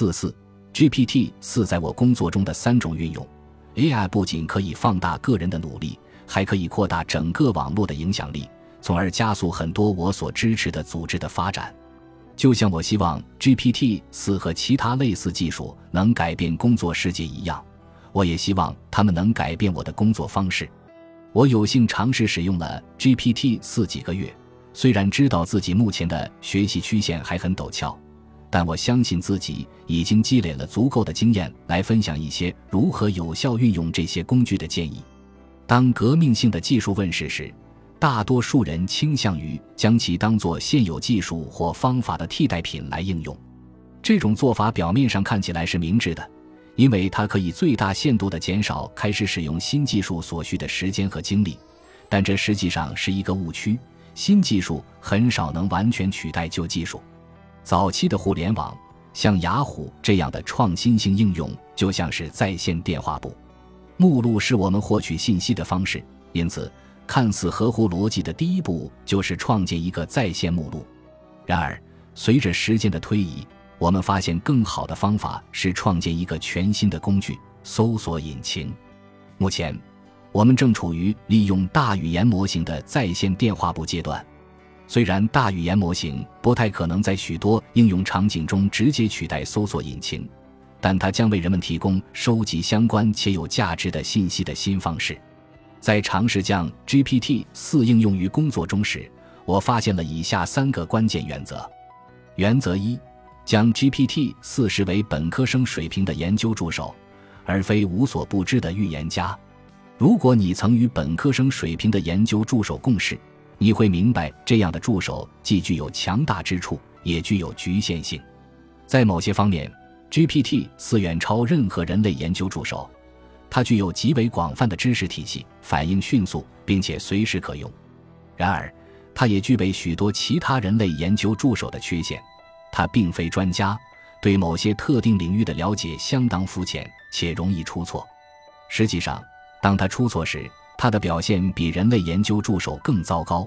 四四 GPT 四在我工作中的三种运用。AI 不仅可以放大个人的努力，还可以扩大整个网络的影响力，从而加速很多我所支持的组织的发展。就像我希望 GPT 四和其他类似技术能改变工作世界一样，我也希望他们能改变我的工作方式。我有幸尝试使用了 GPT 四几个月，虽然知道自己目前的学习曲线还很陡峭。但我相信自己已经积累了足够的经验，来分享一些如何有效运用这些工具的建议。当革命性的技术问世时，大多数人倾向于将其当作现有技术或方法的替代品来应用。这种做法表面上看起来是明智的，因为它可以最大限度地减少开始使用新技术所需的时间和精力。但这实际上是一个误区，新技术很少能完全取代旧技术。早期的互联网，像雅虎这样的创新性应用，就像是在线电话簿。目录是我们获取信息的方式，因此看似合乎逻辑的第一步就是创建一个在线目录。然而，随着时间的推移，我们发现更好的方法是创建一个全新的工具——搜索引擎。目前，我们正处于利用大语言模型的在线电话簿阶段。虽然大语言模型不太可能在许多应用场景中直接取代搜索引擎，但它将为人们提供收集相关且有价值的信息的新方式。在尝试将 GPT 四应用于工作中时，我发现了以下三个关键原则：原则一，将 GPT 四视为本科生水平的研究助手，而非无所不知的预言家。如果你曾与本科生水平的研究助手共事，你会明白，这样的助手既具有强大之处，也具有局限性。在某些方面，GPT 四远超任何人类研究助手。它具有极为广泛的知识体系，反应迅速，并且随时可用。然而，它也具备许多其他人类研究助手的缺陷。它并非专家，对某些特定领域的了解相当肤浅，且容易出错。实际上，当他出错时，他的表现比人类研究助手更糟糕，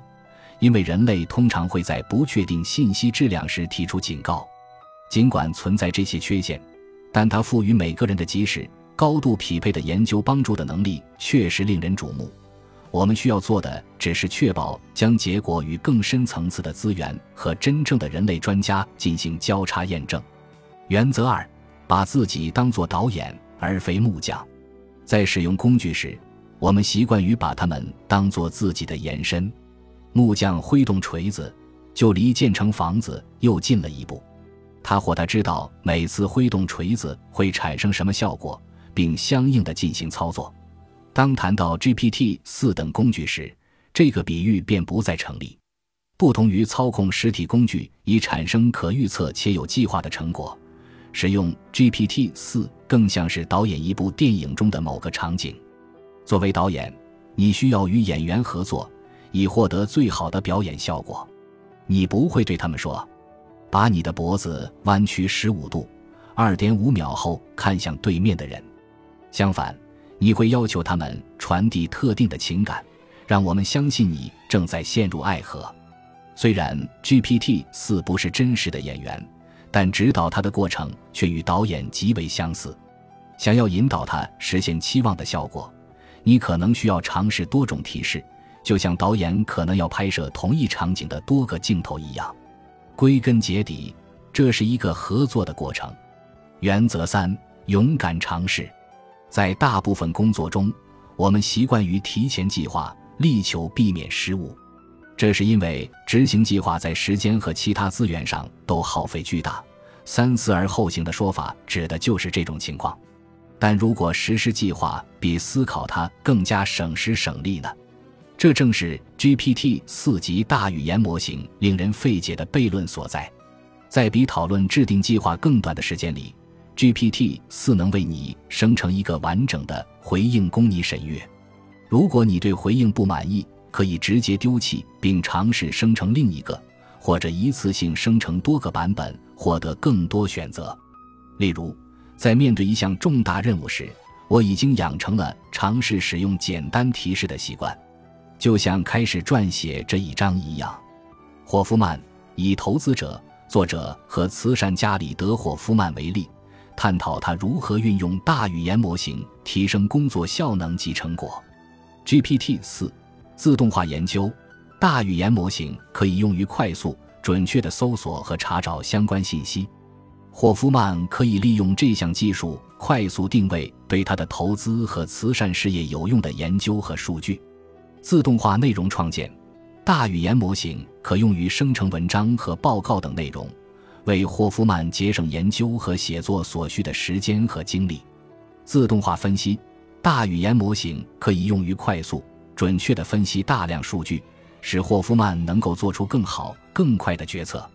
因为人类通常会在不确定信息质量时提出警告。尽管存在这些缺陷，但它赋予每个人的及时、高度匹配的研究帮助的能力确实令人瞩目。我们需要做的只是确保将结果与更深层次的资源和真正的人类专家进行交叉验证。原则二：把自己当作导演而非木匠，在使用工具时。我们习惯于把它们当做自己的延伸。木匠挥动锤子，就离建成房子又近了一步。他或他知道每次挥动锤子会产生什么效果，并相应的进行操作。当谈到 GPT 四等工具时，这个比喻便不再成立。不同于操控实体工具以产生可预测且有计划的成果，使用 GPT 四更像是导演一部电影中的某个场景。作为导演，你需要与演员合作，以获得最好的表演效果。你不会对他们说：“把你的脖子弯曲十五度，二点五秒后看向对面的人。”相反，你会要求他们传递特定的情感，让我们相信你正在陷入爱河。虽然 GPT 四不是真实的演员，但指导他的过程却与导演极为相似。想要引导他实现期望的效果。你可能需要尝试多种提示，就像导演可能要拍摄同一场景的多个镜头一样。归根结底，这是一个合作的过程。原则三：勇敢尝试。在大部分工作中，我们习惯于提前计划，力求避免失误。这是因为执行计划在时间和其他资源上都耗费巨大。三思而后行的说法指的就是这种情况。但如果实施计划比思考它更加省时省力呢？这正是 GPT 四级大语言模型令人费解的悖论所在。在比讨论制定计划更短的时间里，GPT 四能为你生成一个完整的回应供你审阅。如果你对回应不满意，可以直接丢弃并尝试生成另一个，或者一次性生成多个版本，获得更多选择。例如。在面对一项重大任务时，我已经养成了尝试使用简单提示的习惯，就像开始撰写这一章一样。霍夫曼以投资者、作者和慈善家里德·霍夫曼为例，探讨他如何运用大语言模型提升工作效能及成果。GPT 四自动化研究大语言模型可以用于快速、准确的搜索和查找相关信息。霍夫曼可以利用这项技术快速定位对他的投资和慈善事业有用的研究和数据。自动化内容创建大语言模型可用于生成文章和报告等内容，为霍夫曼节省研究和写作所需的时间和精力。自动化分析。大语言模型可以用于快速、准确地分析大量数据，使霍夫曼能够做出更好、更快的决策。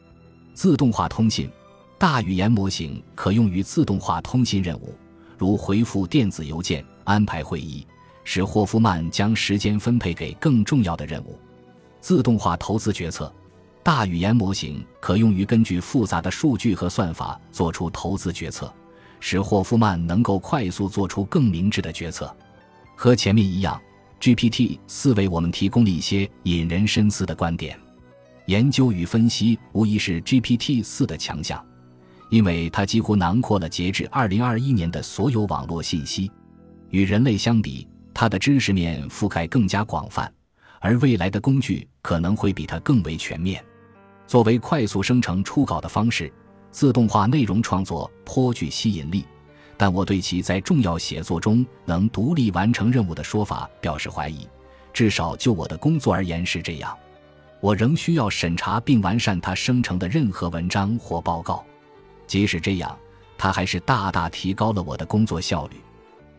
自动化通信，大语言模型可用于自动化通信任务，如回复电子邮件、安排会议，使霍夫曼将时间分配给更重要的任务。自动化投资决策，大语言模型可用于根据复杂的数据和算法做出投资决策。使霍夫曼能够快速做出更明智的决策。和前面一样，GPT 四为我们提供了一些引人深思的观点。研究与分析无疑是 GPT 四的强项，因为它几乎囊括了截至2021年的所有网络信息。与人类相比，它的知识面覆盖更加广泛，而未来的工具可能会比它更为全面。作为快速生成初稿的方式。自动化内容创作颇具吸引力，但我对其在重要写作中能独立完成任务的说法表示怀疑。至少就我的工作而言是这样。我仍需要审查并完善它生成的任何文章或报告。即使这样，它还是大大提高了我的工作效率。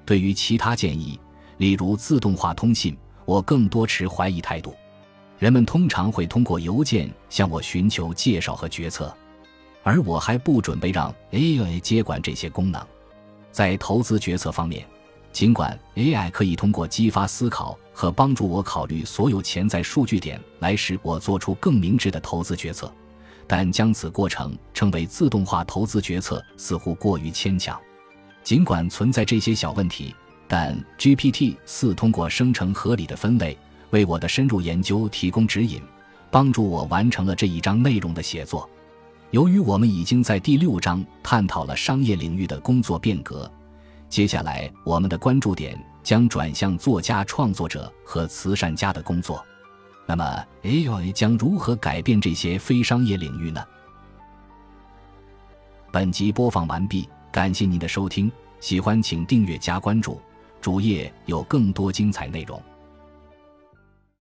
对于其他建议，例如自动化通信，我更多持怀疑态度。人们通常会通过邮件向我寻求介绍和决策。而我还不准备让 AI 接管这些功能。在投资决策方面，尽管 AI 可以通过激发思考和帮助我考虑所有潜在数据点来使我做出更明智的投资决策，但将此过程称为自动化投资决策似乎过于牵强。尽管存在这些小问题，但 GPT 四通过生成合理的分类，为我的深入研究提供指引，帮助我完成了这一章内容的写作。由于我们已经在第六章探讨了商业领域的工作变革，接下来我们的关注点将转向作家、创作者和慈善家的工作。那么，AI 将如何改变这些非商业领域呢？本集播放完毕，感谢您的收听，喜欢请订阅加关注，主页有更多精彩内容。